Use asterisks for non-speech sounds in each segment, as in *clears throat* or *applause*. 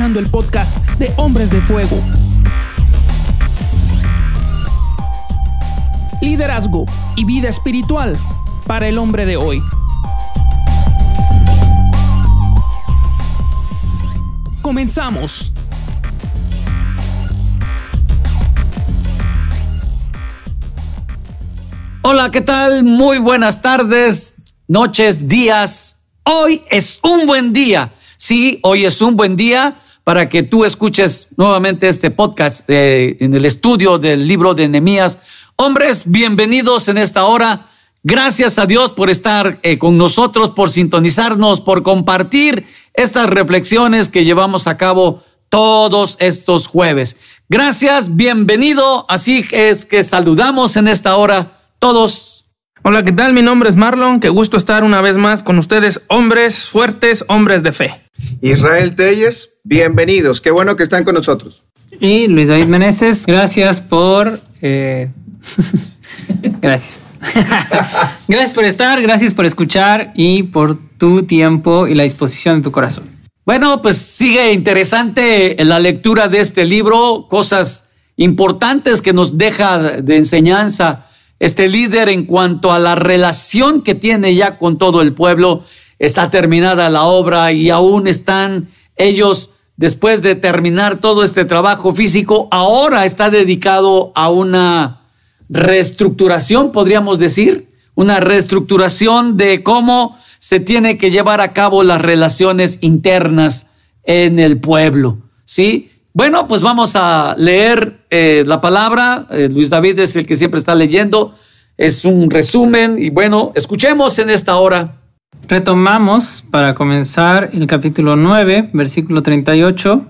El podcast de Hombres de Fuego. Liderazgo y vida espiritual para el hombre de hoy. Comenzamos. Hola, ¿qué tal? Muy buenas tardes, noches, días. Hoy es un buen día. Sí, hoy es un buen día para que tú escuches nuevamente este podcast eh, en el estudio del libro de Nehemías. Hombres, bienvenidos en esta hora. Gracias a Dios por estar eh, con nosotros, por sintonizarnos, por compartir estas reflexiones que llevamos a cabo todos estos jueves. Gracias, bienvenido. Así es que saludamos en esta hora todos. Hola, ¿qué tal? Mi nombre es Marlon. Qué gusto estar una vez más con ustedes, hombres fuertes, hombres de fe. Israel Telles, bienvenidos. Qué bueno que están con nosotros. Y Luis David Meneses, gracias por... eh, *laughs* gracias. *laughs* gracias por estar, gracias por escuchar y por tu tiempo y la disposición de tu corazón. Bueno, pues sigue interesante la lectura de este libro, cosas importantes que nos deja de enseñanza este líder en cuanto a la relación que tiene ya con todo el pueblo. Está terminada la obra y aún están ellos, después de terminar todo este trabajo físico, ahora está dedicado a una reestructuración, podríamos decir, una reestructuración de cómo se tiene que llevar a cabo las relaciones internas en el pueblo. ¿Sí? Bueno, pues vamos a leer eh, la palabra. Eh, Luis David es el que siempre está leyendo. Es un resumen y bueno, escuchemos en esta hora. Retomamos para comenzar el capítulo 9, versículo 38,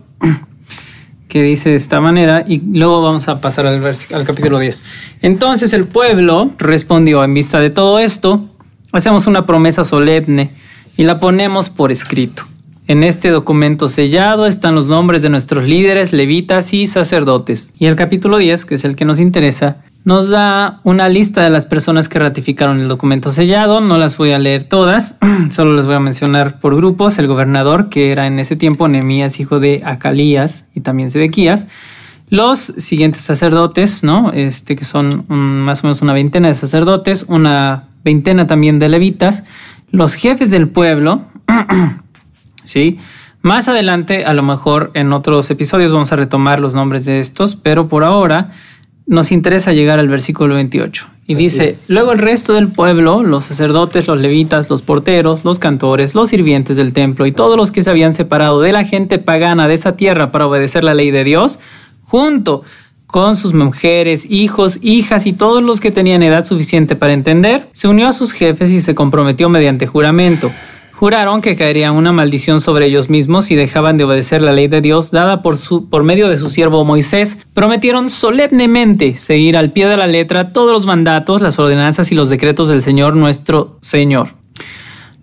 que dice de esta manera, y luego vamos a pasar al, al capítulo 10. Entonces el pueblo respondió, en vista de todo esto, hacemos una promesa solemne y la ponemos por escrito. En este documento sellado están los nombres de nuestros líderes, levitas y sacerdotes. Y el capítulo 10, que es el que nos interesa, nos da una lista de las personas que ratificaron el documento sellado. No las voy a leer todas, *clears throat* solo les voy a mencionar por grupos. El gobernador, que era en ese tiempo Nehemías, hijo de Acalías y también Sedequías. Los siguientes sacerdotes, ¿no? Este, que son más o menos una veintena de sacerdotes, una veintena también de levitas. Los jefes del pueblo, *clears throat* ¿sí? Más adelante, a lo mejor en otros episodios vamos a retomar los nombres de estos, pero por ahora nos interesa llegar al versículo 28. Y Así dice, es. luego el resto del pueblo, los sacerdotes, los levitas, los porteros, los cantores, los sirvientes del templo y todos los que se habían separado de la gente pagana de esa tierra para obedecer la ley de Dios, junto con sus mujeres, hijos, hijas y todos los que tenían edad suficiente para entender, se unió a sus jefes y se comprometió mediante juramento. Juraron que caería una maldición sobre ellos mismos si dejaban de obedecer la ley de Dios dada por, su, por medio de su siervo Moisés. Prometieron solemnemente seguir al pie de la letra todos los mandatos, las ordenanzas y los decretos del Señor nuestro Señor.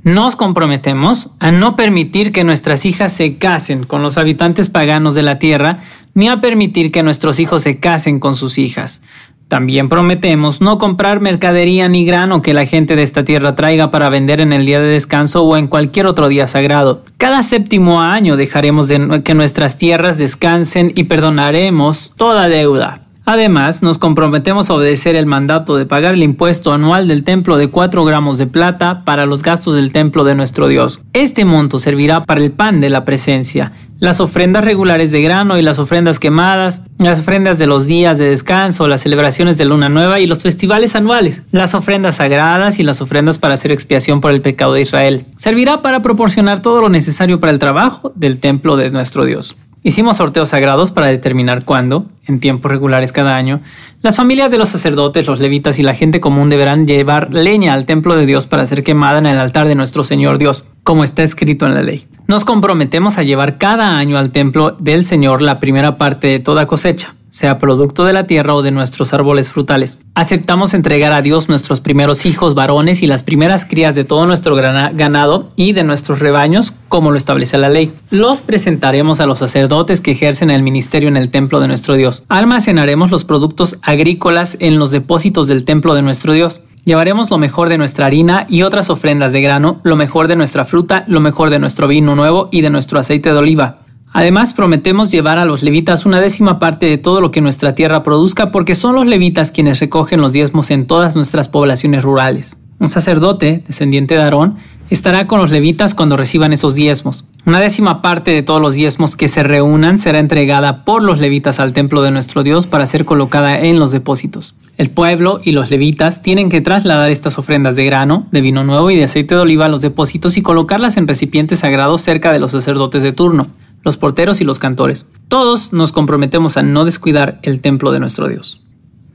Nos comprometemos a no permitir que nuestras hijas se casen con los habitantes paganos de la tierra, ni a permitir que nuestros hijos se casen con sus hijas. También prometemos no comprar mercadería ni grano que la gente de esta tierra traiga para vender en el día de descanso o en cualquier otro día sagrado. Cada séptimo año dejaremos de que nuestras tierras descansen y perdonaremos toda deuda. Además, nos comprometemos a obedecer el mandato de pagar el impuesto anual del templo de 4 gramos de plata para los gastos del templo de nuestro Dios. Este monto servirá para el pan de la presencia, las ofrendas regulares de grano y las ofrendas quemadas, las ofrendas de los días de descanso, las celebraciones de luna nueva y los festivales anuales, las ofrendas sagradas y las ofrendas para hacer expiación por el pecado de Israel. Servirá para proporcionar todo lo necesario para el trabajo del templo de nuestro Dios. Hicimos sorteos sagrados para determinar cuándo, en tiempos regulares cada año, las familias de los sacerdotes, los levitas y la gente común deberán llevar leña al templo de Dios para ser quemada en el altar de nuestro Señor Dios, como está escrito en la ley. Nos comprometemos a llevar cada año al templo del Señor la primera parte de toda cosecha, sea producto de la tierra o de nuestros árboles frutales. Aceptamos entregar a Dios nuestros primeros hijos varones y las primeras crías de todo nuestro ganado y de nuestros rebaños, como lo establece la ley. Los presentaremos a los sacerdotes que ejercen el ministerio en el templo de nuestro Dios. Almacenaremos los productos agrícolas en los depósitos del templo de nuestro Dios. Llevaremos lo mejor de nuestra harina y otras ofrendas de grano, lo mejor de nuestra fruta, lo mejor de nuestro vino nuevo y de nuestro aceite de oliva. Además, prometemos llevar a los levitas una décima parte de todo lo que nuestra tierra produzca, porque son los levitas quienes recogen los diezmos en todas nuestras poblaciones rurales. Un sacerdote, descendiente de Aarón, estará con los levitas cuando reciban esos diezmos. Una décima parte de todos los diezmos que se reúnan será entregada por los levitas al templo de nuestro Dios para ser colocada en los depósitos. El pueblo y los levitas tienen que trasladar estas ofrendas de grano, de vino nuevo y de aceite de oliva a los depósitos y colocarlas en recipientes sagrados cerca de los sacerdotes de turno, los porteros y los cantores. Todos nos comprometemos a no descuidar el templo de nuestro Dios.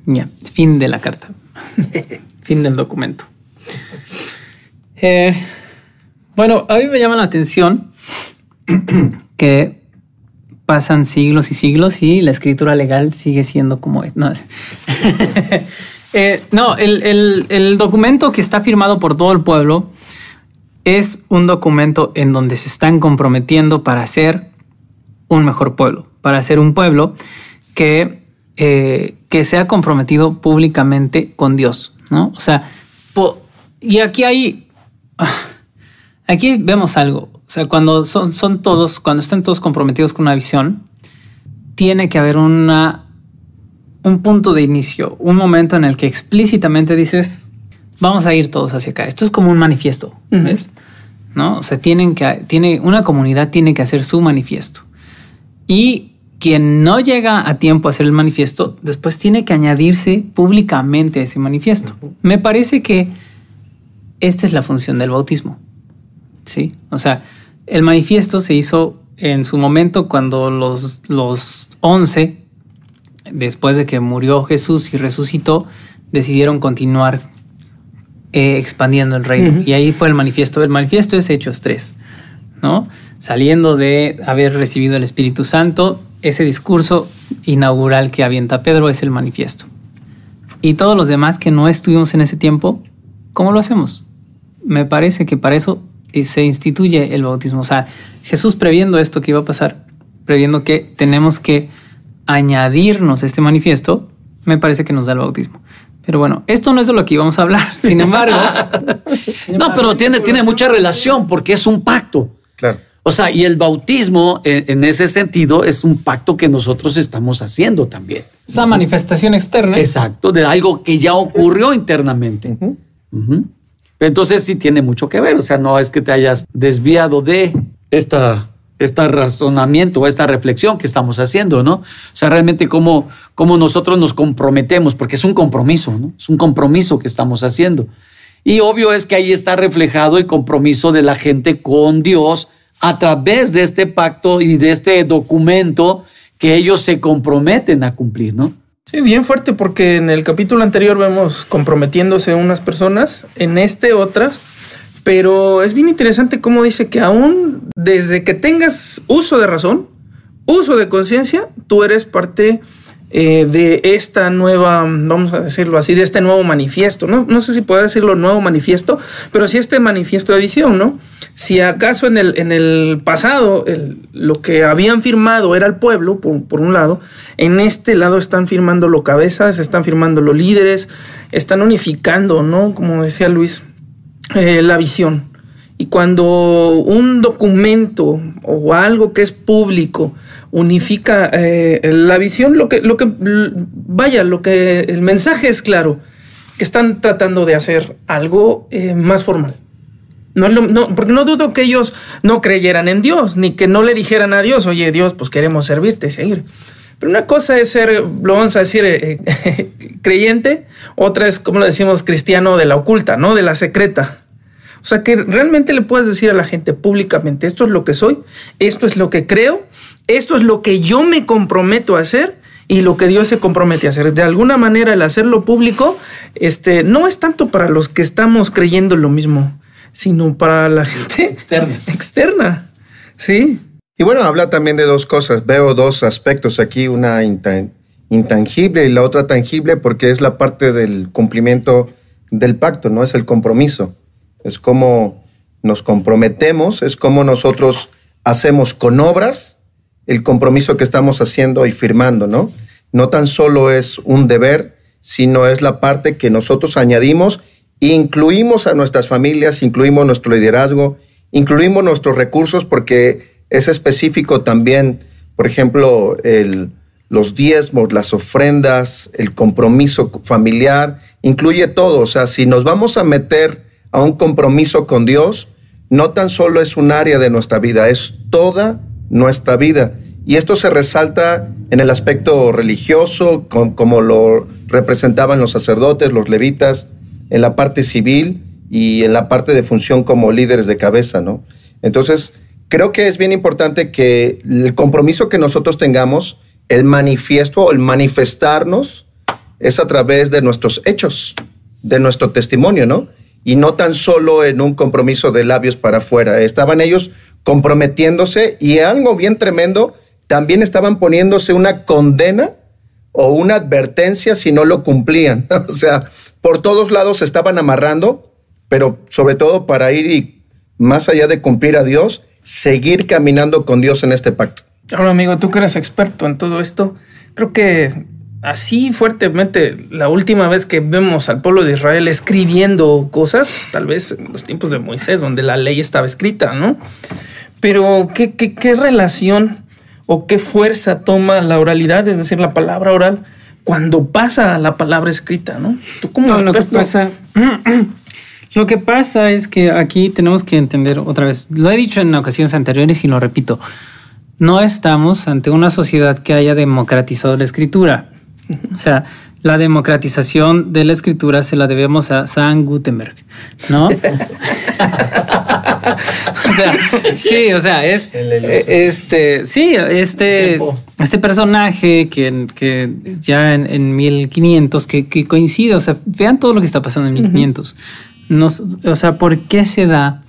Ya, fin de la carta. *laughs* fin del documento. Eh, bueno, a mí me llama la atención *clears throat* que pasan siglos y siglos y la escritura legal sigue siendo como. No, *laughs* eh, no el, el documento que está firmado por todo el pueblo es un documento en donde se están comprometiendo para ser un mejor pueblo, para ser un pueblo que, eh, que sea comprometido públicamente con Dios, ¿no? O sea, y aquí hay, aquí vemos algo, o sea, cuando son, son todos, cuando están todos comprometidos con una visión, tiene que haber una, un punto de inicio, un momento en el que explícitamente dices, vamos a ir todos hacia acá. Esto es como un manifiesto, ¿ves? ¿No? O sea, tienen que, tiene, una comunidad tiene que hacer su manifiesto. Y quien no llega a tiempo a hacer el manifiesto, después tiene que añadirse públicamente a ese manifiesto. Me parece que esta es la función del bautismo. Sí, o sea, el manifiesto se hizo en su momento cuando los, los 11, después de que murió Jesús y resucitó, decidieron continuar eh, expandiendo el reino. Y ahí fue el manifiesto. El manifiesto es Hechos 3, ¿no? Saliendo de haber recibido el Espíritu Santo, ese discurso inaugural que avienta Pedro es el manifiesto. Y todos los demás que no estuvimos en ese tiempo, ¿cómo lo hacemos? Me parece que para eso eh, se instituye el bautismo. O sea, Jesús previendo esto que iba a pasar, previendo que tenemos que añadirnos este manifiesto, me parece que nos da el bautismo. Pero bueno, esto no es de lo que íbamos a hablar. *laughs* Sin embargo. *laughs* no, pero tiene, tiene mucha relación porque es un pacto. Claro. O sea, y el bautismo en, ese sentido es un pacto que nosotros estamos haciendo también. Es una manifestación externa. Exacto, de algo que ya ocurrió internamente. Entonces sí tiene mucho que ver. O sea, no es que te hayas desviado de esta este razonamiento, esta reflexión que estamos haciendo, ¿no? O sea, realmente cómo, cómo nosotros nos comprometemos, porque es un compromiso, ¿no? Es un compromiso que estamos haciendo. Y obvio es que ahí está reflejado el compromiso de la gente con Dios a través de este pacto y de este documento que ellos se comprometen a cumplir, ¿no? Sí, bien fuerte, porque en el capítulo anterior vemos comprometiéndose unas personas, en este otras, pero es bien interesante cómo dice que aún desde que tengas uso de razón, uso de conciencia, tú eres parte eh, de esta nueva, vamos a decirlo así, de este nuevo manifiesto. No, no sé si puedo decirlo nuevo manifiesto, pero sí este manifiesto de visión, ¿no? Si acaso en el, en el pasado lo que habían firmado era el pueblo, por, por, un lado, en este lado están firmando los cabezas, están firmando los líderes, están unificando, ¿no? Como decía Luis, eh, la visión. Y cuando un documento o algo que es público unifica eh, la visión, lo que, lo que, vaya, lo que el mensaje es claro, que están tratando de hacer algo eh, más formal. No, no, porque no dudo que ellos no creyeran en Dios, ni que no le dijeran a Dios, oye Dios, pues queremos servirte y seguir. Pero una cosa es ser, lo vamos a decir, *laughs* creyente, otra es, como lo decimos, cristiano de la oculta, ¿no? De la secreta. O sea, que realmente le puedes decir a la gente públicamente, esto es lo que soy, esto es lo que creo, esto es lo que yo me comprometo a hacer y lo que Dios se compromete a hacer. De alguna manera el hacerlo público este, no es tanto para los que estamos creyendo lo mismo, sino para la gente externa. *laughs* externa. Sí. Y bueno, habla también de dos cosas. Veo dos aspectos aquí, una intangible y la otra tangible, porque es la parte del cumplimiento del pacto, ¿no? Es el compromiso es como nos comprometemos, es como nosotros hacemos con obras el compromiso que estamos haciendo y firmando, ¿no? No tan solo es un deber, sino es la parte que nosotros añadimos, incluimos a nuestras familias, incluimos nuestro liderazgo, incluimos nuestros recursos, porque es específico también, por ejemplo, el, los diezmos, las ofrendas, el compromiso familiar, incluye todo. O sea, si nos vamos a meter a un compromiso con Dios, no tan solo es un área de nuestra vida, es toda nuestra vida. Y esto se resalta en el aspecto religioso, como lo representaban los sacerdotes, los levitas, en la parte civil y en la parte de función como líderes de cabeza, ¿no? Entonces, creo que es bien importante que el compromiso que nosotros tengamos, el manifiesto el manifestarnos, es a través de nuestros hechos, de nuestro testimonio, ¿no? Y no tan solo en un compromiso de labios para afuera. Estaban ellos comprometiéndose y algo bien tremendo, también estaban poniéndose una condena o una advertencia si no lo cumplían. *laughs* o sea, por todos lados se estaban amarrando, pero sobre todo para ir más allá de cumplir a Dios, seguir caminando con Dios en este pacto. Ahora, amigo, tú que eres experto en todo esto, creo que así fuertemente la última vez que vemos al pueblo de Israel escribiendo cosas, tal vez en los tiempos de Moisés, donde la ley estaba escrita, ¿no? Pero, ¿qué, qué, relación o qué fuerza toma la oralidad, es decir, la palabra oral, cuando pasa la palabra escrita, ¿no? Tú como lo que pasa, *clears throat* lo que pasa es que aquí tenemos que entender otra vez. Lo he dicho en ocasiones anteriores y lo repito. No estamos ante una sociedad que haya democratizado la escritura. O sea, la democratización de la escritura se la debemos a San Gutenberg, ¿no? *laughs* o sea, sí, o sea, es este, sí, este, este personaje que, que ya en, 1500 que, que, coincide, o sea, vean todo lo que está pasando en 1500. Nos, o sea, ¿por qué se da,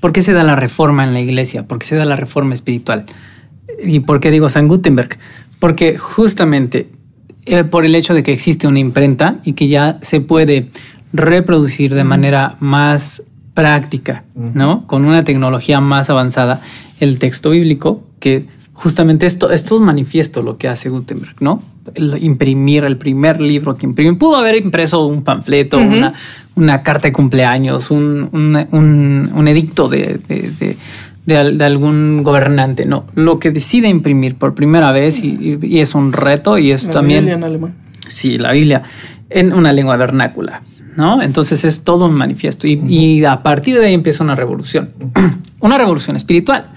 por qué se da la reforma en la iglesia? ¿Por qué se da la reforma espiritual? ¿Y por qué digo San Gutenberg? Porque justamente eh, por el hecho de que existe una imprenta y que ya se puede reproducir de manera más práctica, ¿no? Con una tecnología más avanzada, el texto bíblico, que justamente esto, esto es manifiesto lo que hace Gutenberg, ¿no? imprimir el primer libro que imprime. Pudo haber impreso un panfleto, una, una, carta de cumpleaños, un, un, edicto de, de, algún gobernante. No, lo que decide imprimir por primera vez y, es un reto y es también... Biblia en alemán. Sí, la Biblia en una lengua vernácula. ¿no? Entonces es todo un manifiesto y, a partir de ahí empieza una revolución, *clears throat* una revolución espiritual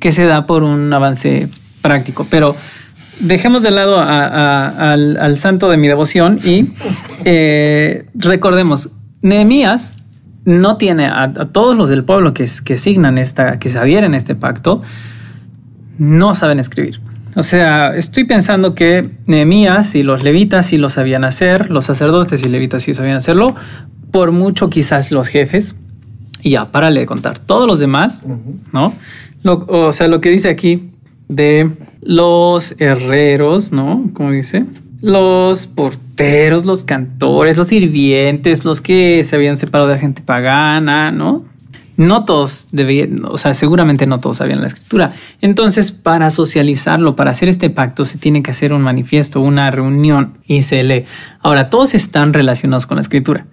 que se da por un avance práctico, pero dejemos de lado al, santo de mi devoción y eh, recordemos, Nehemías no tiene a, todos los del pueblo que, que signan esta, que se adhieren a este pacto, no saben escribir. O sea, estoy pensando que Nehemías y los levitas sí lo sabían hacer, los sacerdotes y levitas sí sabían hacerlo, por mucho quizás los jefes. Y ya, párale de contar. Todos los demás, ¿no? o sea, lo que dice aquí de los herreros, ¿no? Como dice, los porteros, los cantores, los sirvientes, los que se habían separado de la gente pagana, ¿no? no todos debían, o sea, seguramente no todos sabían la escritura. Entonces, para socializarlo, para hacer este pacto, se tiene que hacer un manifiesto, una reunión y se lee. Ahora, todos están relacionados con la escritura.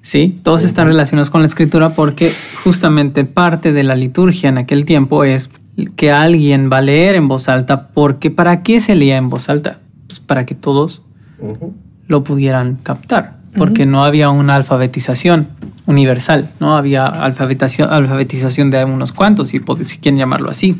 Sí, todos están relacionados con la escritura porque justamente parte de la liturgia en aquel tiempo es que alguien va a leer en voz alta, porque ¿para qué se leía en voz alta? Pues para que todos lo pudieran captar, porque no había una alfabetización universal, ¿no? Había alfabetización, alfabetización de unos cuantos, si, si quieren llamarlo así.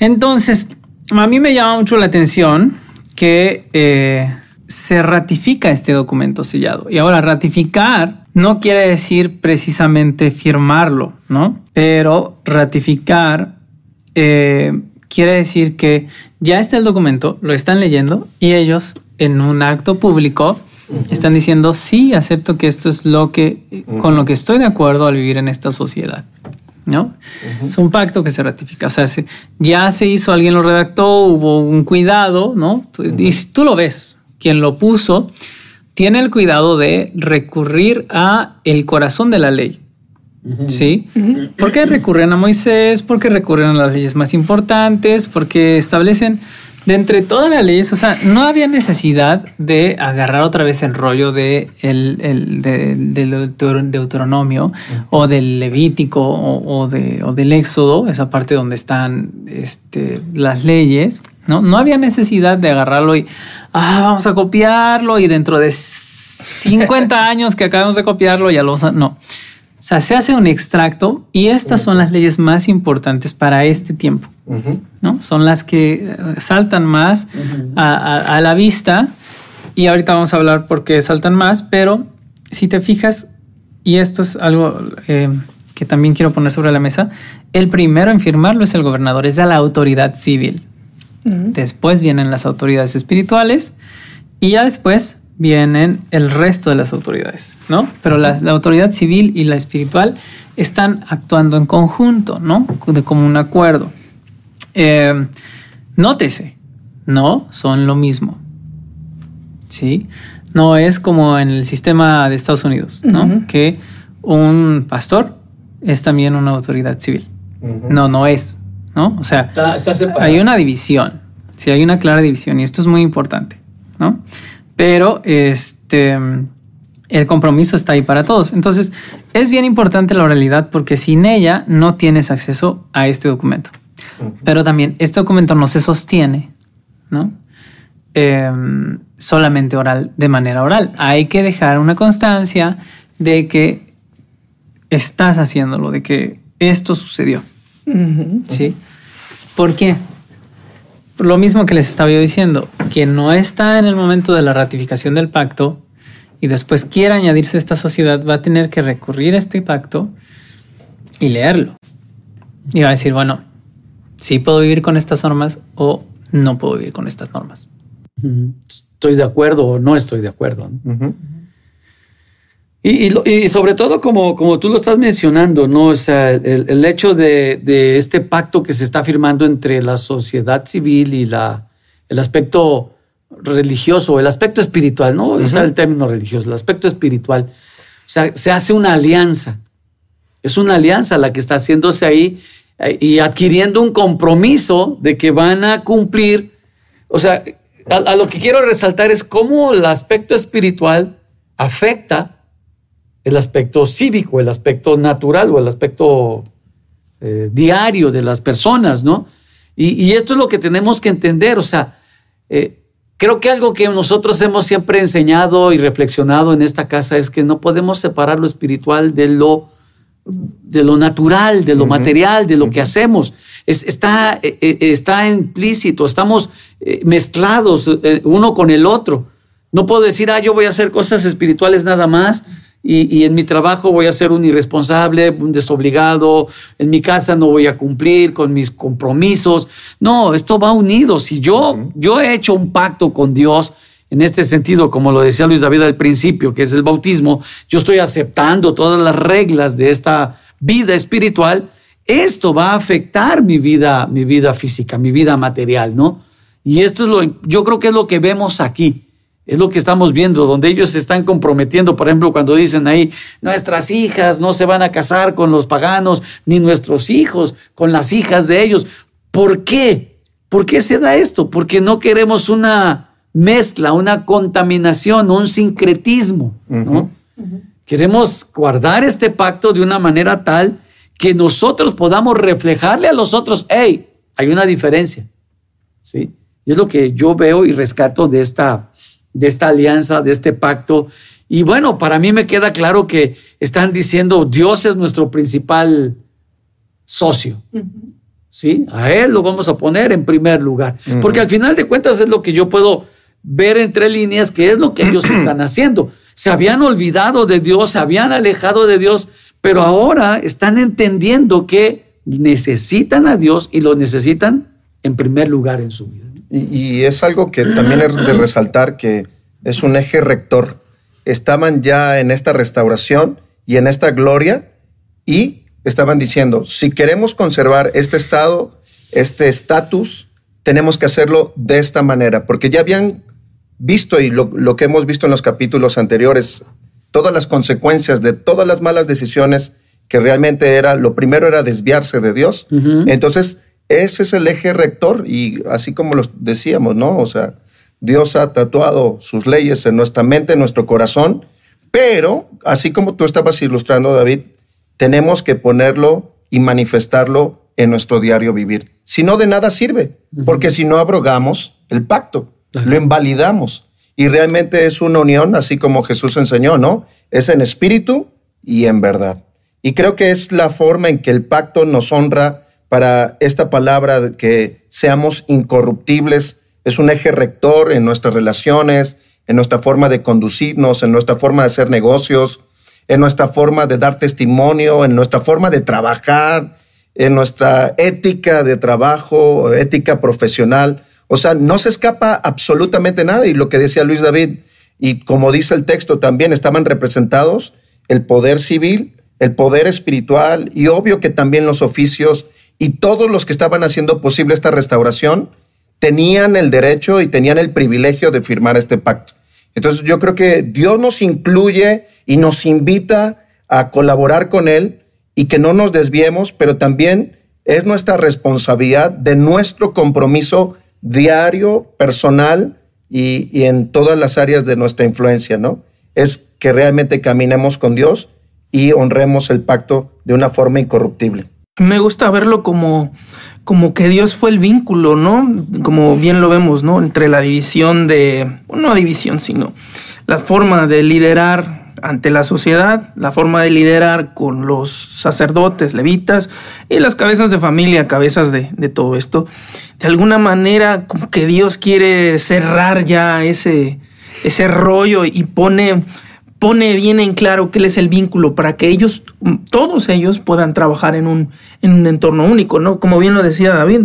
Entonces, a mí me llama mucho la atención que eh, se ratifica este documento sellado. Y ahora, ratificar no quiere decir precisamente firmarlo, ¿no? Pero ratificar eh, quiere decir que ya está el documento, lo están leyendo y ellos en un acto público están diciendo, sí, acepto que esto es lo que, con lo que estoy de acuerdo al vivir en esta sociedad. ¿No? Es un pacto que se ratifica. O sea, ya se hizo, alguien lo redactó, hubo un cuidado, ¿no? Y si tú lo ves, quien lo puso, tiene el cuidado de recurrir a el corazón de la ley. ¿Sí? Porque recurren a Moisés, porque recurren a las leyes más importantes, porque establecen de entre todas las leyes, o sea, no había necesidad de agarrar otra vez el rollo de el, el- de- del Deuter- Deuteronomio o del Levítico o, o de, o del Éxodo, esa parte donde están este, las leyes. ¿no? no había necesidad de agarrarlo y ah, vamos a copiarlo y dentro de 50 *laughs* años que acabamos de copiarlo ya lo a- No. O sea, se hace un extracto y estas son las leyes más importantes para este tiempo. Ujú. ¿no? Son las que eh, saltan más a, a- a la vista y ahorita vamos a hablar por qué saltan más, pero si te fijas, y esto es algo eh, que también quiero poner sobre la mesa, el primero en firmarlo es el gobernador, es de la autoridad civil. Después vienen las autoridades espirituales y ya después vienen el resto de las autoridades, ¿no? Pero la, la autoridad civil y la espiritual están actuando en conjunto, ¿no? De como un acuerdo. Eh, nótese, no son lo mismo. ¿Sí? No es como en el sistema de Estados Unidos, ¿no? Que un pastor es también una autoridad civil. No, no es, ¿no? O sea, Está, está separado. hay una división, sí, hay una clara división y esto es muy importante, ¿no? Pero este, el compromiso está ahí para todos. Entonces, es bien importante la oralidad porque sin ella no tienes acceso a este documento. Pero también este documento no se sostiene, ¿no? Em, solamente oral, de manera oral. Hay que dejar una constancia de que estás haciéndolo, de que esto sucedió. ¿Sí? ¿Por qué? Lo mismo que les estaba yo diciendo, quien no está en el momento de la ratificación del pacto y después quiera añadirse a esta sociedad va a tener que recurrir a este pacto y leerlo. Y va a decir, bueno, sí puedo vivir con estas normas o no puedo vivir con estas normas. Estoy de acuerdo o no estoy de acuerdo. Y, y sobre todo, como, como tú lo estás mencionando, ¿no? O sea, el, el hecho de, de este pacto que se está firmando entre la sociedad civil y la, el aspecto religioso, el aspecto espiritual, no usar el término religioso, el aspecto espiritual. O sea, se hace una alianza. Es una alianza la que está haciéndose ahí eh, y adquiriendo un compromiso de que van a cumplir. O sea, a, a lo que quiero resaltar es cómo el aspecto espiritual afecta el aspecto cívico, el aspecto natural o el aspecto eh, diario de las personas, ¿no? Y, y esto es lo que tenemos que entender, o sea, eh, creo que algo que nosotros hemos siempre enseñado y reflexionado en esta casa es que no podemos separar lo espiritual de lo, de lo natural, de lo material, de lo que hacemos. Es- está, eh, está implícito, estamos mezclados uno con el otro. No puedo decir, ah, yo voy a hacer cosas espirituales nada más y, y en mi trabajo voy a ser un irresponsable, un desobligado, en mi casa no voy a cumplir con mis compromisos. No, esto va unido. Si yo, yo he hecho un pacto con Dios, en este sentido, como lo decía Luis David al principio, que es el bautismo, yo estoy aceptando todas las reglas de esta vida espiritual, esto va a afectar mi vida, mi vida física, mi vida material, ¿no? Y esto es lo, yo creo que es lo que vemos aquí. Es lo que estamos viendo, donde ellos se están comprometiendo, por ejemplo, cuando dicen ahí, nuestras hijas no se van a casar con los paganos, ni nuestros hijos con las hijas de ellos. ¿Por qué? ¿Por qué se da esto? Porque no queremos una mezcla, una contaminación, un sincretismo, ¿no? Queremos guardar este pacto de una manera tal que nosotros podamos reflejarle a los otros, hey, hay una diferencia, ¿sí? Y es lo que yo veo y rescato de esta, de esta alianza, de este pacto. Y bueno, para mí me queda claro que están diciendo Dios es nuestro principal socio. ¿Sí? A Él lo vamos a poner en primer lugar. Porque al final de cuentas es lo que yo puedo ver entre líneas, que es lo que ellos *clears throat* están haciendo. Se habían olvidado de Dios, se habían alejado de Dios, pero ahora están entendiendo que necesitan a Dios y lo necesitan en primer lugar en su vida. Y, y es algo que también es de resaltar que es un eje rector. Estaban ya en esta restauración y en esta gloria y estaban diciendo, si queremos conservar este estado, este estatus, tenemos que hacerlo de esta manera, porque ya habían visto y lo, lo que hemos visto en los capítulos anteriores, todas las consecuencias de todas las malas decisiones que realmente era, lo primero era desviarse de Dios. Entonces, ese es el eje rector y así como lo decíamos, ¿no? O sea, Dios ha tatuado sus leyes en nuestra mente, en nuestro corazón, pero así como tú estabas ilustrando, David, tenemos que ponerlo y manifestarlo en nuestro diario vivir. Si no, de nada sirve, porque si no abrogamos el pacto, lo invalidamos. Y realmente es una unión, así como Jesús enseñó, ¿no? Es en espíritu y en verdad. Y creo que es la forma en que el pacto nos honra para esta palabra de que seamos incorruptibles. Es un eje rector en nuestras relaciones, en nuestra forma de conducirnos, en nuestra forma de hacer negocios, en nuestra forma de dar testimonio, en nuestra forma de trabajar, en nuestra ética de trabajo, ética profesional. O sea, no se escapa absolutamente nada. Y lo que decía Luis David, y como dice el texto también, estaban representados el poder civil, el poder espiritual y obvio que también los oficios y todos los que estaban haciendo posible esta restauración tenían el derecho y tenían el privilegio de firmar este pacto. Entonces yo creo que Dios nos incluye y nos invita a colaborar con Él y que no nos desviemos, pero también es nuestra responsabilidad de nuestro compromiso diario, personal y, en todas las áreas de nuestra influencia, ¿no? Es que realmente caminemos con Dios y honremos el pacto de una forma incorruptible. Me gusta verlo como, como que Dios fue el vínculo, ¿no? Como bien lo vemos, ¿no? Entre la división de, no división, sino la forma de liderar ante la sociedad, la forma de liderar con los sacerdotes, levitas y las cabezas de familia, cabezas de, de, todo esto. De alguna manera, como que Dios quiere cerrar ya ese, ese rollo y pone, pone bien en claro qué es el vínculo para que ellos, todos ellos, puedan trabajar en un, en un entorno único, ¿no? Como bien lo decía David,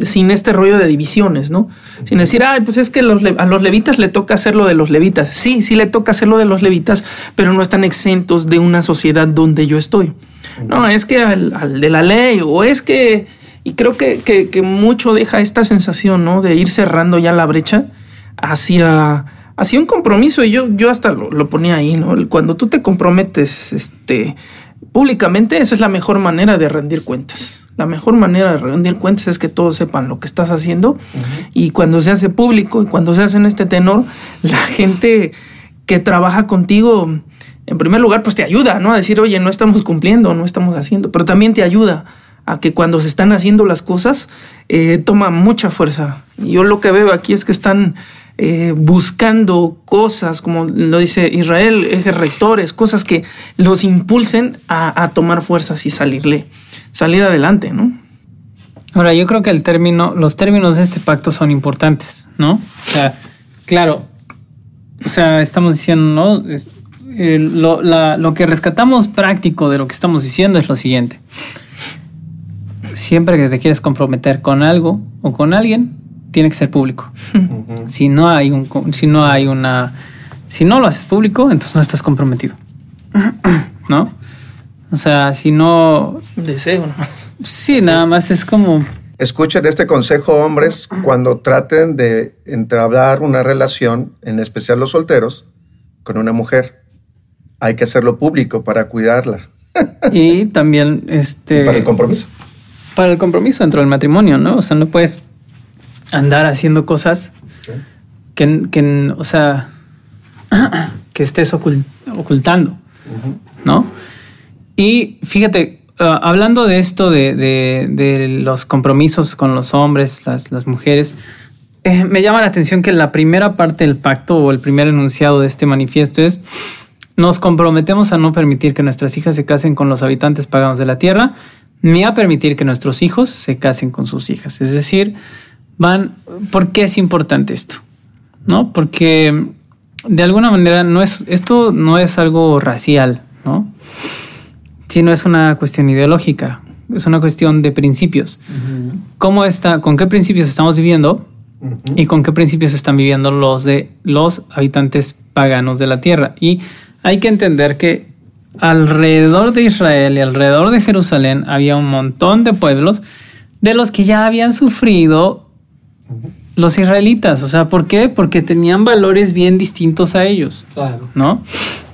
sin este rollo de divisiones, ¿no? Sin decir, ay, pues es que los, a los levitas le toca hacer lo de los levitas. Sí, sí le toca hacer lo de los levitas, pero no están exentos de una sociedad donde yo estoy. No, es que al, al de la ley, o es que, y creo que, que, que, mucho deja esta sensación, ¿no? De ir cerrando ya la brecha hacia, hacia un compromiso, y yo, yo hasta lo, lo ponía ahí, ¿no? Cuando tú te comprometes, este, públicamente, esa es la mejor manera de rendir cuentas la mejor manera de rendir cuentas es que todos sepan lo que estás haciendo uh -huh. y cuando se hace público y cuando se hace en este tenor, la *laughs* gente que trabaja contigo, en primer lugar, pues te ayuda, ¿no? A decir, oye, no estamos cumpliendo, no estamos haciendo, pero también te ayuda a que cuando se están haciendo las cosas, eh, toma mucha fuerza. Y yo lo que veo aquí es que están eh, buscando cosas, como lo dice Israel, ejes rectores, cosas que los impulsen a, a tomar fuerzas y salirle salir adelante, ¿no? Ahora, yo creo que el término, los términos de este pacto son importantes, ¿no? O sea, claro, o sea, estamos diciendo, ¿no? Es, eh, lo, la, lo que rescatamos práctico de lo que estamos diciendo es lo siguiente. Siempre que te quieres comprometer con algo o con alguien, tiene que ser público. Uh -huh. Si no hay un, si no hay una, si no lo haces público, entonces no estás comprometido, ¿no? O sea, si no... Deseo nomás. Sí, nada más es como... Escuchen este consejo, hombres, cuando traten de entablar una relación, en especial los solteros, con una mujer. Hay que hacerlo público para cuidarla. Y también, este... *laughs* Y para el compromiso. Para el compromiso dentro del matrimonio, ¿no? O sea, no puedes andar haciendo cosas que, que, o sea, *clears throat* que estés ocult ocultando, uh -huh. ¿no? Y fíjate, uh, hablando de esto de, de, de, los compromisos con los hombres, las, las mujeres, eh, me llama la atención que la primera parte del pacto o el primer enunciado de este manifiesto es, nos comprometemos a no permitir que nuestras hijas se casen con los habitantes paganos de la tierra, ni a permitir que nuestros hijos se casen con sus hijas. Es decir, van, ¿por qué es importante esto? ¿No? Porque de alguna manera no es, esto no es algo racial, ¿no? sino es una cuestión ideológica, es una cuestión de principios. Uh -huh. ¿Cómo está, con qué principios estamos viviendo uh -huh. y con qué principios están viviendo los de los habitantes paganos de la tierra? Y hay que entender que alrededor de Israel y alrededor de Jerusalén había un montón de pueblos de los que ya habían sufrido. Los israelitas. O sea, ¿por qué? Porque tenían valores bien distintos a ellos. Claro. ¿No?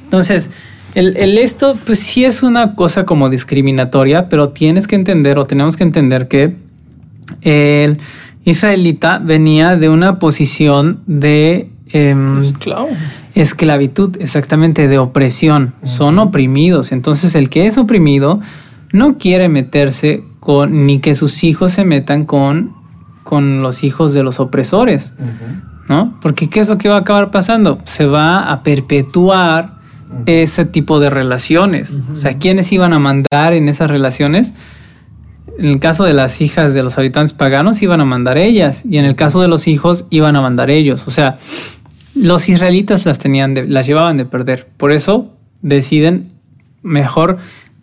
Entonces, el, el, esto, pues sí es una cosa como discriminatoria, pero tienes que entender o tenemos que entender que el israelita venía de una posición de em, esclavitud, exactamente, de opresión. Son oprimidos. Entonces el que es oprimido no quiere meterse con, ni que sus hijos se metan con, con los hijos de los opresores, ¿no? Porque ¿qué es lo que va a acabar pasando? Se va a perpetuar ese tipo de relaciones. O sea, ¿quiénes iban a mandar en esas relaciones? En el caso de las hijas de los habitantes paganos iban a mandar ellas y en el caso de los hijos iban a mandar ellos. O sea, los israelitas las tenían de- las llevaban de perder. Por eso deciden mejor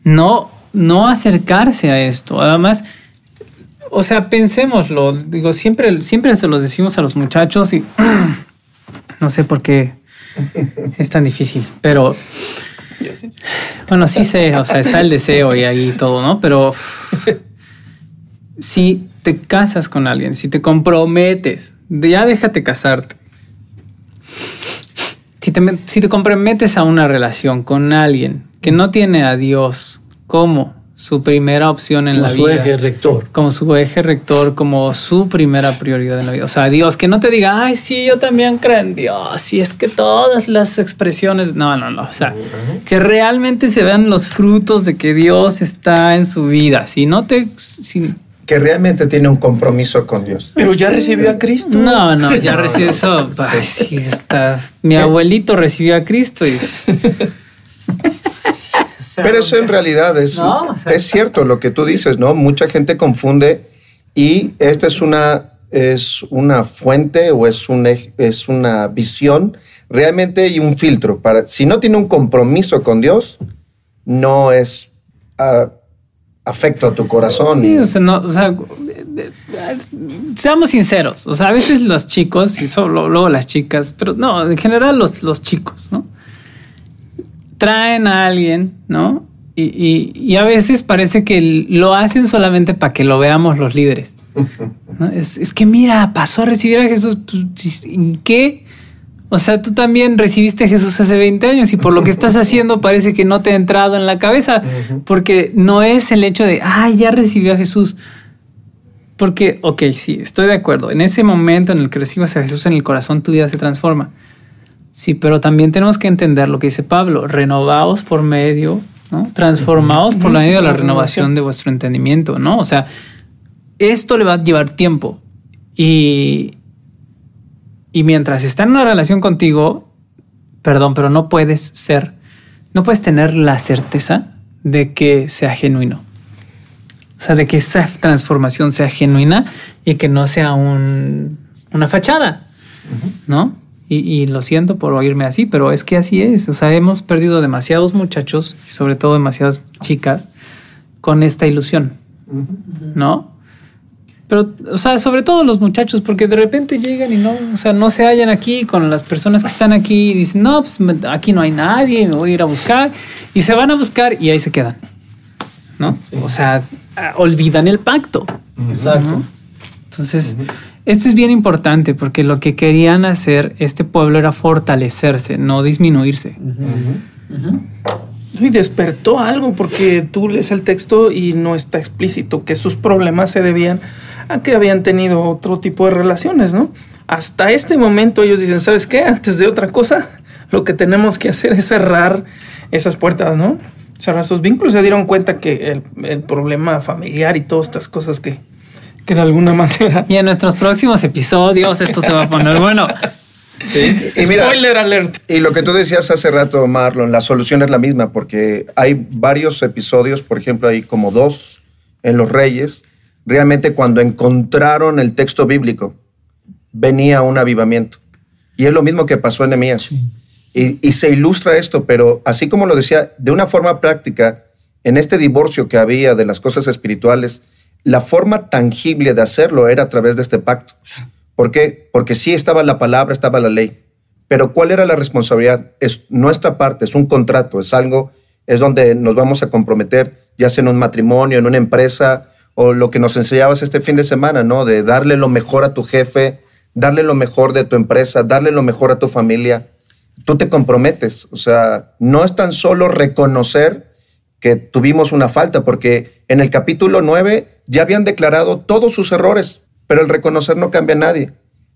no, no acercarse a esto. Además, o sea, pensémoslo. Digo, siempre, siempre se los decimos a los muchachos y *clears throat* no sé por qué es tan difícil, pero bueno, sí sé, o sea, está el deseo y ahí todo, ¿no? Pero si te casas con alguien, si te comprometes, ya déjate casarte. Si te, si te comprometes a una relación con alguien que no tiene a Dios como su primera opción en Como la su vida, eje rector. como su eje rector, como su primera prioridad en la vida. O sea, Dios, que no te diga, ay, sí, yo también creo en Dios, y es que todas las expresiones, no, no, no, o sea, que realmente se vean los frutos de que Dios está en su vida. Si no te... si- Que realmente tiene un compromiso con Dios. Pero ya recibió a Cristo. no, no, ya recibe eso. Ay, sí, está. Mi abuelito recibió a Cristo y. Pero eso en realidad es, No, o sea- es cierto lo que tú dices, ¿no? Mucha gente confunde y esta es una, es una fuente o es, un, es una visión realmente y un filtro. Para, si no tiene un compromiso con Dios, no es ah, afecto a tu corazón. Sí, o sea, no, o sea, seamos sinceros. O sea, a veces los chicos, y solo luego las chicas, pero no, en general los, los chicos, ¿no? Traen a alguien, ¿no? Y, y- y a veces parece que lo hacen solamente para que lo veamos los líderes. *laughs* ¿no? Es, es que mira, pasó a recibir a Jesús. pues, ¿y ¿Qué? O sea, tú también recibiste a Jesús hace 20 años y por lo que estás haciendo parece que no te ha entrado en la cabeza, porque no es el hecho de, ah, ya recibió a Jesús. Porque, ok, sí, estoy de acuerdo. En ese momento en el que recibas a Jesús en el corazón, tu vida se transforma. Sí, pero también tenemos que entender lo que dice Pablo, renovaos por medio, ¿no? Transformaos por medio de la renovación de vuestro entendimiento, ¿no? O sea, esto le va a llevar tiempo. Y, y mientras está en una relación contigo, perdón, pero no puedes ser, no puedes tener la certeza de que sea genuino. O sea, de que esa transformación sea genuina y que no sea un- una fachada, ¿no? Y, y lo siento por oírme así, pero es que así es. O sea, hemos perdido demasiados muchachos y sobre todo demasiadas chicas con esta ilusión, ¿no? Pero, o sea, sobre todo los muchachos, porque de repente llegan y no, o sea, no se hallan aquí con las personas que están aquí y dicen, no, pues aquí no hay nadie, me voy a ir a buscar. Y se van a buscar y ahí se quedan, ¿no? O sea, olvidan el pacto. Exacto. Entonces, esto es bien importante porque lo que querían hacer este pueblo era fortalecerse, no disminuirse. Y despertó algo porque tú lees el texto y no está explícito que sus problemas se debían a que habían tenido otro tipo de relaciones, ¿no? Hasta este momento ellos dicen, ¿sabes qué? Antes de otra cosa, lo que tenemos que hacer es cerrar esas puertas, ¿no? Cerrar sus vínculos. Se dieron cuenta que el, el problema familiar y todas estas cosas que, que de alguna *laughs* manera... Y en nuestros próximos episodios esto se va a poner bueno. Y *laughs* mira, Spoiler alert. Y lo que tú decías hace rato, Marlon, la solución es la misma, porque hay varios episodios, por ejemplo, hay como dos en Los Reyes, realmente cuando encontraron el texto bíblico, venía un avivamiento. Y es lo mismo que pasó en Nehemías. Y, y se ilustra esto, pero así como lo decía, de una forma práctica, en este divorcio que había de las cosas espirituales, la forma tangible de hacerlo era a través de este pacto. ¿Por qué? Porque sí estaba la palabra, estaba la ley. Pero ¿cuál era la responsabilidad? Es nuestra parte, es un contrato, es algo, es donde nos vamos a comprometer, ya sea en un matrimonio, en una empresa, o lo que nos enseñabas este fin de semana, ¿no? De darle lo mejor a tu jefe, darle lo mejor de tu empresa, darle lo mejor a tu familia. Tú te comprometes, o sea, no es tan solo reconocer que tuvimos una falta, porque en el capítulo 9 ya habían declarado todos sus errores, pero el reconocer no cambia a nadie.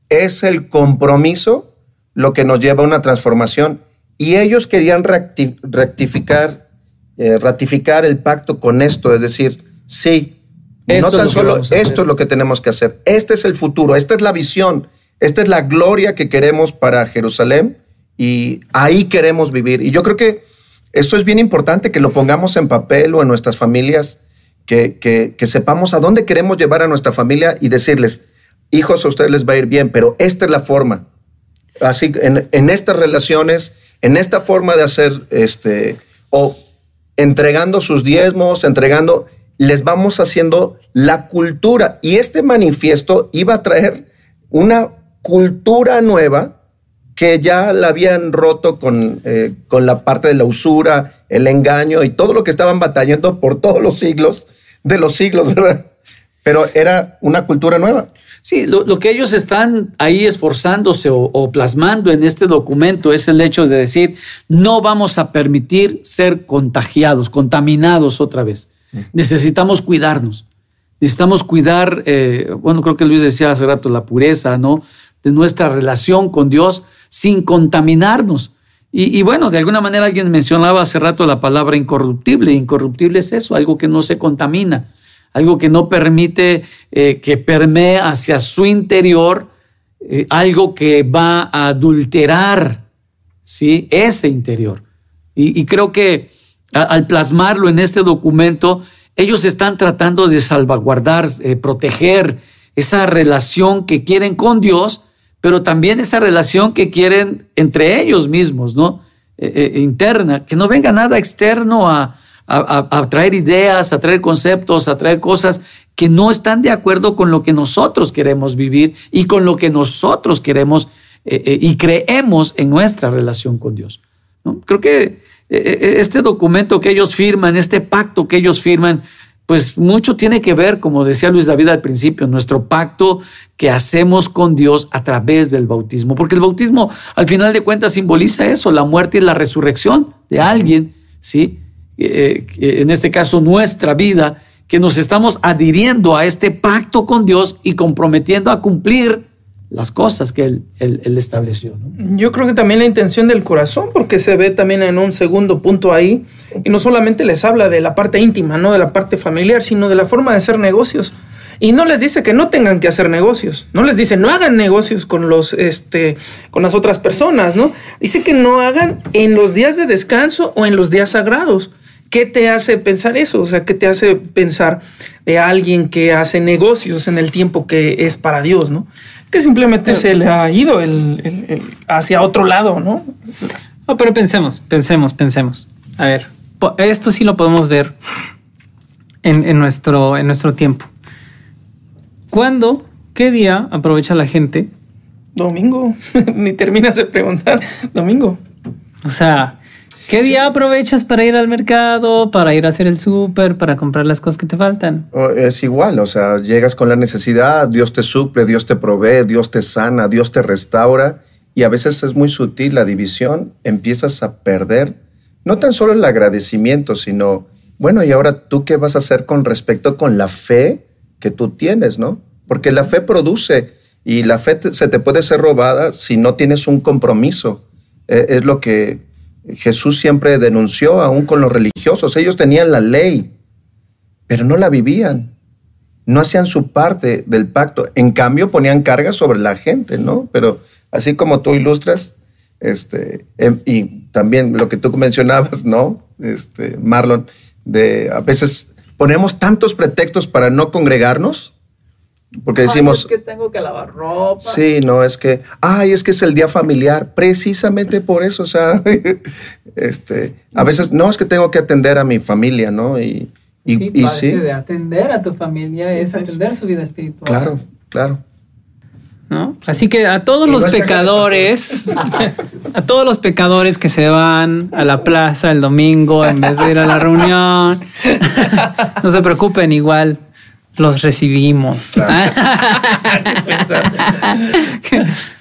Es el compromiso lo que nos lleva a una transformación. Y ellos querían rectificar, eh, ratificar el pacto con esto, es decir, sí, no tan solo esto es lo que tenemos que hacer, este es el futuro, esta es la visión, esta es la gloria que queremos para Jerusalén y ahí queremos vivir. Y yo creo que esto es bien importante que lo pongamos en papel o en nuestras familias, que, que, sepamos a dónde queremos llevar a nuestra familia y decirles, hijos, a ustedes les va a ir bien, pero esta es la forma. Así, en, en estas relaciones, en esta forma de hacer, este, o entregando sus diezmos, entregando, les vamos haciendo la cultura. Y este manifiesto iba a traer una cultura nueva que ya la habían roto con, eh, con la parte de la usura, el engaño y todo lo que estaban batallando por todos los siglos de los siglos, *laughs* ¿verdad? Pero era una cultura nueva. Sí, lo, que ellos están ahí esforzándose o, plasmando en este documento es el hecho de decir, no vamos a permitir ser contagiados, contaminados otra vez. Mm. Necesitamos cuidarnos. Necesitamos cuidar, eh, bueno, creo que Luis decía hace rato, la pureza, ¿no? De nuestra relación con Dios sin contaminarnos. Y, bueno, de alguna manera alguien mencionaba hace rato la palabra incorruptible. Incorruptible es eso, algo que no se contamina, algo que no permite eh, que permee hacia su interior, eh, algo que va a adulterar ¿sí? ese interior. Y, creo que al plasmarlo en este documento, ellos están tratando de salvaguardar, eh, proteger esa relación que quieren con Dios, pero también esa relación que quieren entre ellos mismos, ¿no? Eh, eh, interna, que no venga nada externo a, traer ideas, a traer conceptos, a traer cosas que no están de acuerdo con lo que nosotros queremos vivir y con lo que nosotros queremos eh, y creemos en nuestra relación con Dios. Creo que este documento que ellos firman, este pacto que ellos firman, pues mucho tiene que ver, como decía Luis David al principio, nuestro pacto que hacemos con Dios a través del bautismo, porque el bautismo al final de cuentas simboliza eso, la muerte y la resurrección de alguien, ¿sí? Eh, eh, en este caso nuestra vida, que nos estamos adhiriendo a este pacto con Dios y comprometiendo a cumplir las cosas que él, él, estableció. Yo creo que también la intención del corazón, porque se ve también en un segundo punto ahí, y no solamente les habla de la parte íntima, no de la parte familiar, sino de la forma de hacer negocios. Y no les dice que no tengan que hacer negocios, no les dice no hagan negocios con los este con las otras personas, ¿no? Dice que no hagan en los días de descanso o en los días sagrados. ¿Qué te hace pensar eso? O sea, ¿qué te hace pensar de alguien que hace negocios en el tiempo que es para Dios, ¿no? Que simplemente se le ha ido el, hacia otro lado, ¿no? No, pero pensemos, pensemos, pensemos. A ver, esto sí lo podemos ver en, nuestro, en nuestro tiempo. ¿Cuándo, qué día aprovecha la gente? Domingo. *laughs* Ni terminas de preguntar. Domingo. O sea, ¿Qué día aprovechas para ir al mercado, para ir a hacer el súper, para comprar las cosas que te faltan? Es igual, o sea, llegas con la necesidad, Dios te suple, Dios te provee, Dios te sana, Dios te restaura y a veces es muy sutil la división, empiezas a perder no tan solo el agradecimiento, sino, bueno, ¿y ahora tú qué vas a hacer con respecto con la fe que tú tienes, no? Porque la fe produce y la fe se te puede ser robada si no tienes un compromiso. E, es lo que Jesús siempre denunció, aún con los religiosos. Ellos tenían la ley, pero no la vivían. No hacían su parte del pacto. En cambio, ponían cargas sobre la gente, ¿no? Pero así como tú ilustras, este, em, y también lo que tú mencionabas, ¿no? Este, Marlon, de a veces ponemos tantos pretextos para no congregarnos porque decimos... es que tengo que lavar ropa. Sí, no, es que, ay, es que es el día familiar, precisamente por eso, o sea, *laughs* este, a veces, no, es que tengo que atender a mi familia, ¿no? Y, y sí, parte de atender a tu familia es atender su vida espiritual. Claro, claro. ¿No? Así que a todos los pecadores, *laughs* a todos los pecadores que se van a la plaza el domingo en vez de ir a la reunión, *laughs* no se preocupen, igual los recibimos. *laughs*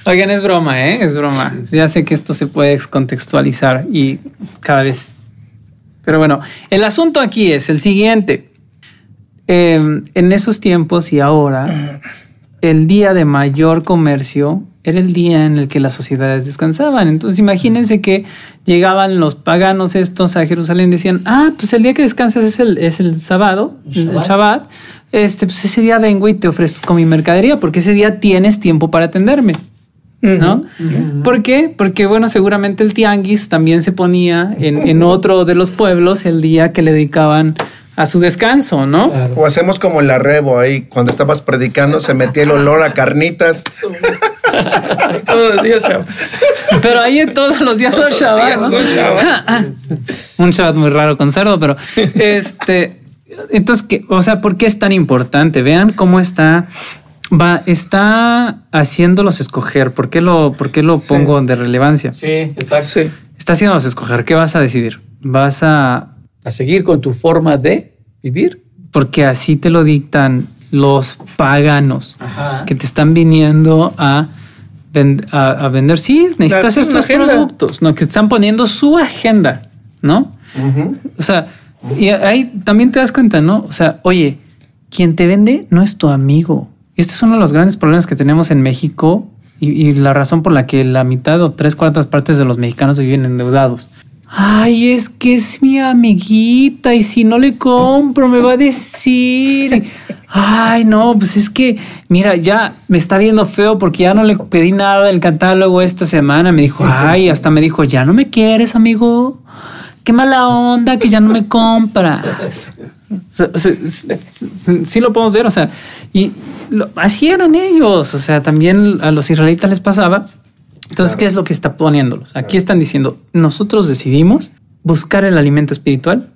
Oigan, es broma, ¿eh? Es broma. Ya sé que esto se puede contextualizar y cada vez Pero bueno, el asunto aquí es el siguiente. Eh, en esos tiempos y ahora, el día de mayor comercio era el día en el que las sociedades descansaban. Entonces imagínense que llegaban los paganos estos a Jerusalén y decían, ah, pues el día que descansas es el, es el sábado, el Shabbat. Este, pues ese día vengo y te ofrezco mi mercadería porque ese día tienes tiempo para atenderme. ¿No? ¿Por qué? Porque, bueno, seguramente el tianguis también se ponía en, en otro de los pueblos el día que le dedicaban a su descanso, ¿no? O hacemos como el arrebo ahí, cuando estabas predicando se metía el olor a carnitas. *laughs* Todos los días Shabbat. Pero ahí todos los días son Shabbat, ¿no? Son Shabbat. *laughs* Un Shabbat muy raro con cerdo, pero este, entonces, ¿qué? o sea, ¿por qué es tan importante? Vean cómo está, va, está haciéndolos escoger. ¿Por qué lo, por qué lo pongo de relevancia? Sí, exacto. Sí. Está haciéndolos escoger. ¿Qué vas a decidir? Vas a, A seguir con tu forma de vivir. porque así te lo dictan los paganos Ajá. que te están viniendo a, a, a vender. Sí, necesitas estos productos, ¿no? Que están poniendo su agenda, ¿no? O sea, y ahí también te das cuenta, ¿no? O sea, oye, quien te vende no es tu amigo. Este es uno de los grandes problemas que tenemos en México y, y la razón por la que la mitad o tres cuartas partes de los mexicanos viven endeudados. Ay, es que es mi amiguita y si no le compro me va a decir. Ay, no, pues es que, mira, ya me está viendo feo porque ya no le pedí nada del catálogo esta semana. Me dijo, ay, hasta me dijo, ya no me quieres, amigo. Qué mala onda que ya no me compras. Sea, sí, sí, sí, sí lo podemos ver, o sea, y lo- así eran ellos, o sea, también a los israelitas les pasaba. Entonces, ¿qué es lo que está poniéndolos? Aquí están diciendo, nosotros decidimos buscar el alimento espiritual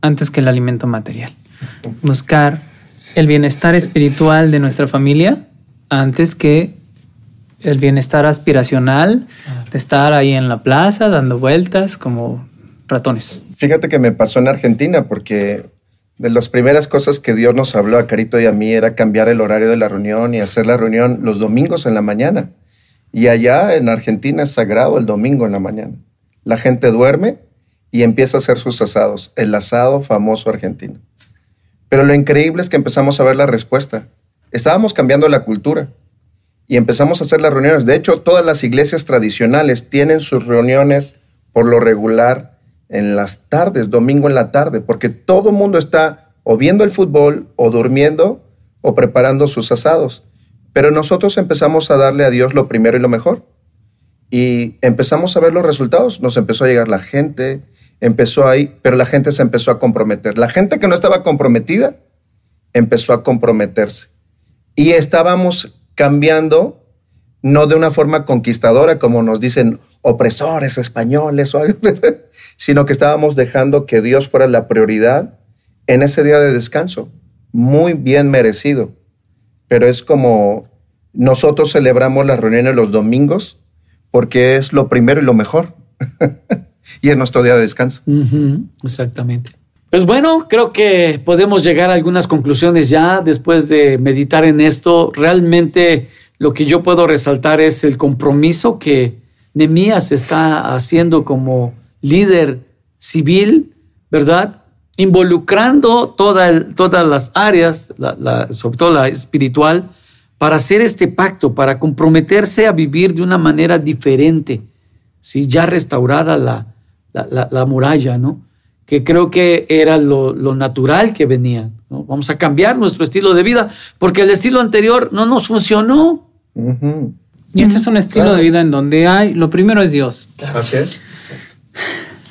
antes que el alimento material. Buscar el bienestar espiritual de nuestra familia antes que el bienestar aspiracional de estar ahí en la plaza dando vueltas como ratones. Fíjate que me pasó en Argentina porque de las primeras cosas que Dios nos habló a Carito y a mí era cambiar el horario de la reunión y hacer la reunión los domingos en la mañana. Y allá en Argentina es sagrado el domingo en la mañana. La gente duerme y empieza a hacer sus asados, el asado famoso argentino. Pero lo increíble es que empezamos a ver la respuesta. Estábamos cambiando la cultura y empezamos a hacer las reuniones. De hecho, todas las iglesias tradicionales tienen sus reuniones por lo regular en las tardes, domingo en la tarde, porque todo el mundo está o viendo el fútbol o durmiendo o preparando sus asados. Pero nosotros empezamos a darle a Dios lo primero y lo mejor. Y empezamos a ver los resultados. Nos empezó a llegar la gente, empezó ahí, pero la gente se empezó a comprometer. La gente que no estaba comprometida empezó a comprometerse. Y estábamos cambiando, no de una forma conquistadora, como nos dicen opresores españoles o algo, *laughs* sino que estábamos dejando que Dios fuera la prioridad en ese día de descanso. Muy bien merecido. Pero es como nosotros celebramos las reuniones los domingos porque es lo primero y lo mejor. *laughs* y es nuestro día de descanso. Exactamente. Pues bueno, creo que podemos llegar a algunas conclusiones ya después de meditar en esto. Realmente lo que yo puedo resaltar es el compromiso que Nemías está haciendo como líder civil, ¿verdad? Involucrando toda todas las áreas, sobre todo la espiritual, para hacer este pacto, para comprometerse a vivir de una manera diferente, ¿sí? ya restaurada la, la, la- la muralla, ¿no? que creo que era lo, lo natural que venía. Vamos a cambiar nuestro estilo de vida, porque el estilo anterior no nos funcionó. Y este es un estilo Claro. de vida en donde hay, lo primero es Dios. Así es.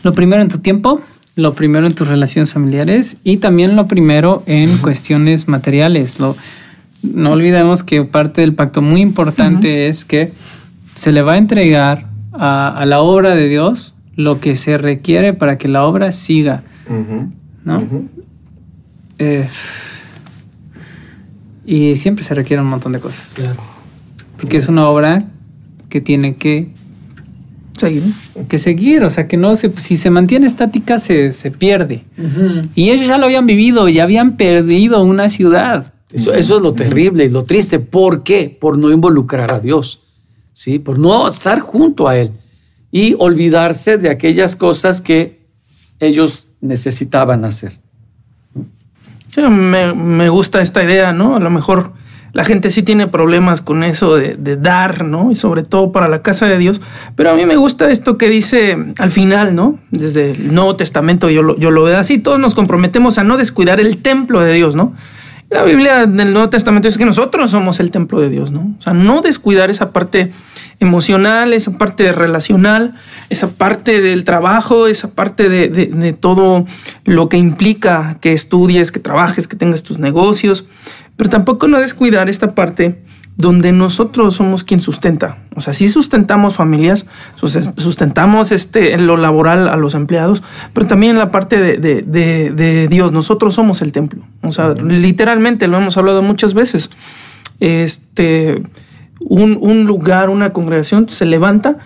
Lo primero en tu tiempo, lo primero en tus relaciones familiares y también lo primero en cuestiones materiales. Lo, no olvidemos que parte del pacto muy importante es que se le va a entregar a, a la obra de Dios lo que se requiere para que la obra siga. ¿no? Eh, y siempre se requiere un montón de cosas. Porque es una obra que tiene que Seguir. que seguir, o sea, que no se, si se mantiene estática se, se pierde. Y ellos ya lo habían vivido, ya habían perdido una ciudad. Eso, eso es lo terrible y lo triste. ¿Por qué? Por no involucrar a Dios, ¿sí? Por no estar junto a Él y olvidarse de aquellas cosas que ellos necesitaban hacer. Sí, me, me gusta esta idea, ¿no? A lo mejor la gente sí tiene problemas con eso de, dar, ¿no? Y sobre todo para la casa de Dios. Pero a mí me gusta esto que dice al final, ¿no? Desde el Nuevo Testamento yo lo, yo lo veo así. Todos nos comprometemos a no descuidar el templo de Dios, ¿no? La Biblia del Nuevo Testamento dice que nosotros somos el templo de Dios, ¿no? O sea, no descuidar esa parte emocional, esa parte relacional, esa parte del trabajo, esa parte de, de, de, todo lo que implica que estudies, que trabajes, que tengas tus negocios, pero tampoco no descuidar esta parte donde nosotros somos quien sustenta. O sea, sí sustentamos familias, sustentamos este, en lo laboral a los empleados, pero también en la parte de, de, de, de Dios. Nosotros somos el templo. O sea, literalmente lo hemos hablado muchas veces. Este, un, un lugar, una congregación se levanta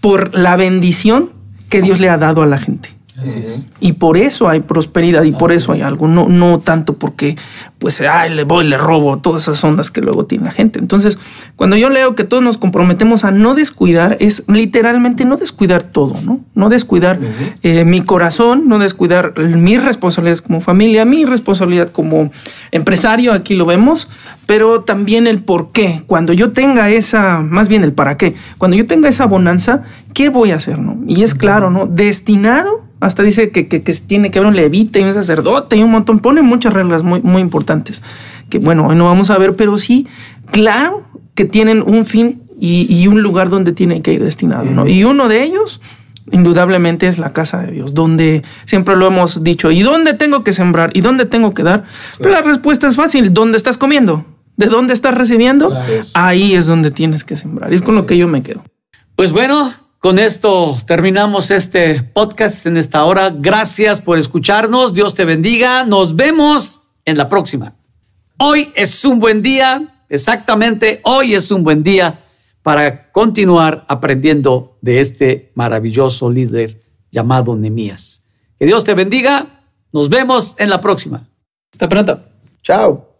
por la bendición que Dios le ha dado a la gente. Así es. Y por eso hay prosperidad y Así por eso hay algo, no, no tanto porque, pues, ay, le voy, le robo, todas esas ondas que luego tiene la gente. Entonces, cuando yo leo que todos nos comprometemos a no descuidar, es literalmente no descuidar todo, ¿no? No descuidar uh -huh. eh, mi corazón, no descuidar mis responsabilidades como familia, mi responsabilidad como empresario, aquí lo vemos, pero también el por qué. Cuando yo tenga esa, más bien el para qué, cuando yo tenga esa bonanza, ¿qué voy a hacer, no? Y es claro, ¿no? Destinado hasta dice que, que, que, tiene que haber un levita y un sacerdote y un montón. Pone muchas reglas muy, muy importantes que, bueno, hoy no vamos a ver, pero sí, claro que tienen un fin y, y un lugar donde tiene que ir destinado, ¿no? Y uno de ellos, indudablemente, es la casa de Dios, donde siempre lo hemos dicho, ¿y dónde tengo que sembrar? ¿Y dónde tengo que dar? Claro. Pero la respuesta es fácil, ¿dónde estás comiendo? ¿De dónde estás recibiendo? Claro. Ahí es donde tienes que sembrar. Y es con lo que yo me quedo. Pues bueno, con esto terminamos este podcast en esta hora. Gracias por escucharnos. Dios te bendiga. Nos vemos en la próxima. Hoy es un buen día, exactamente hoy es un buen día para continuar aprendiendo de este maravilloso líder llamado Nemías. Que Dios te bendiga. Nos vemos en la próxima. Hasta pronto. Chao.